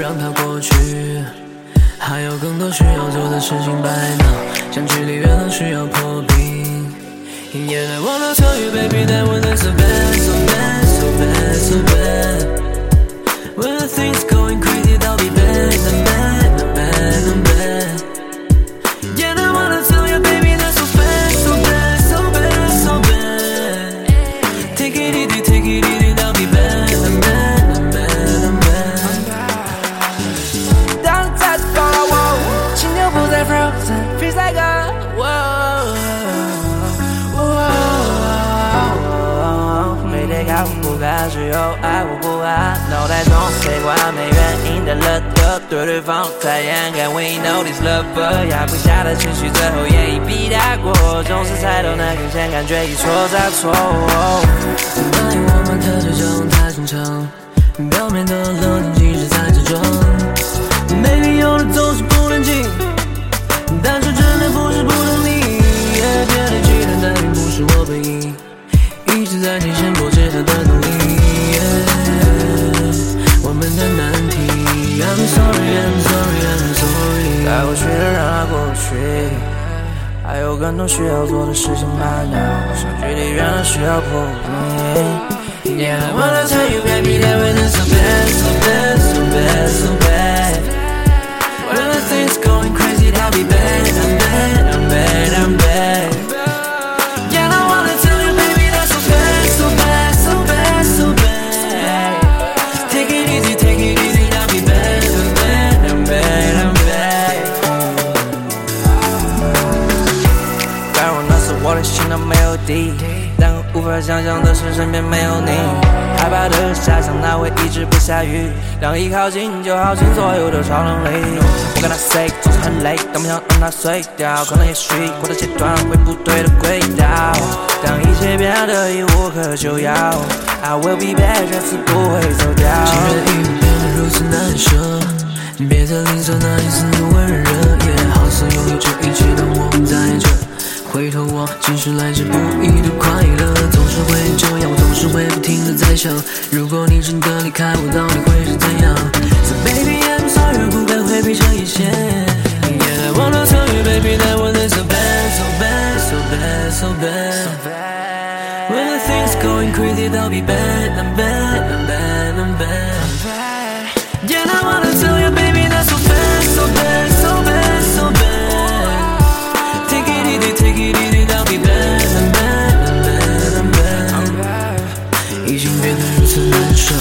让它过去，还有更多需要做的事情摆闹，相距离远了需要破冰。Yeah, I wanna tell you, baby, that when it's so bad, so bad, so bad, so bad. 天看我不看，只有爱我不爱，脑袋中飞过没原因的乐特，对对方太严格，We know this love，压不下的情绪，最后也一笔带过，总是猜到那根线，感觉一错再错。答应我们的这种太正常，表面的冷静去的让它过去，还有更多需要做的事情办到，相距离远了需要破冰。Yeah, I wanna tell you, baby, that when it's so bad, so bad, so bad, so bad. 心都没有底，但无法想象的是身边没有你。害怕的遐想，那会一直不下雨。当一靠近就耗尽所有的超能力。我跟他 say 总是很累，但不想让它碎掉。可能也许过的阶段会不对的轨道。当一切变得已无可救药，I will be back，这次不会走掉。既然一路变得如此难舍，别再吝啬那一丝温热，也好似拥有这一切，的我们在这。回头望竟是来之不易的快乐。总是会这样，我总是会不停的在想，如果你真的离开我，到底会是怎样？So baby I'm sorry，不敢回避这一切。Yeah I wanna tell you baby that is so bad so bad so bad so bad。When the things going crazy，I'll be bad bad I'm。已经变得如此难受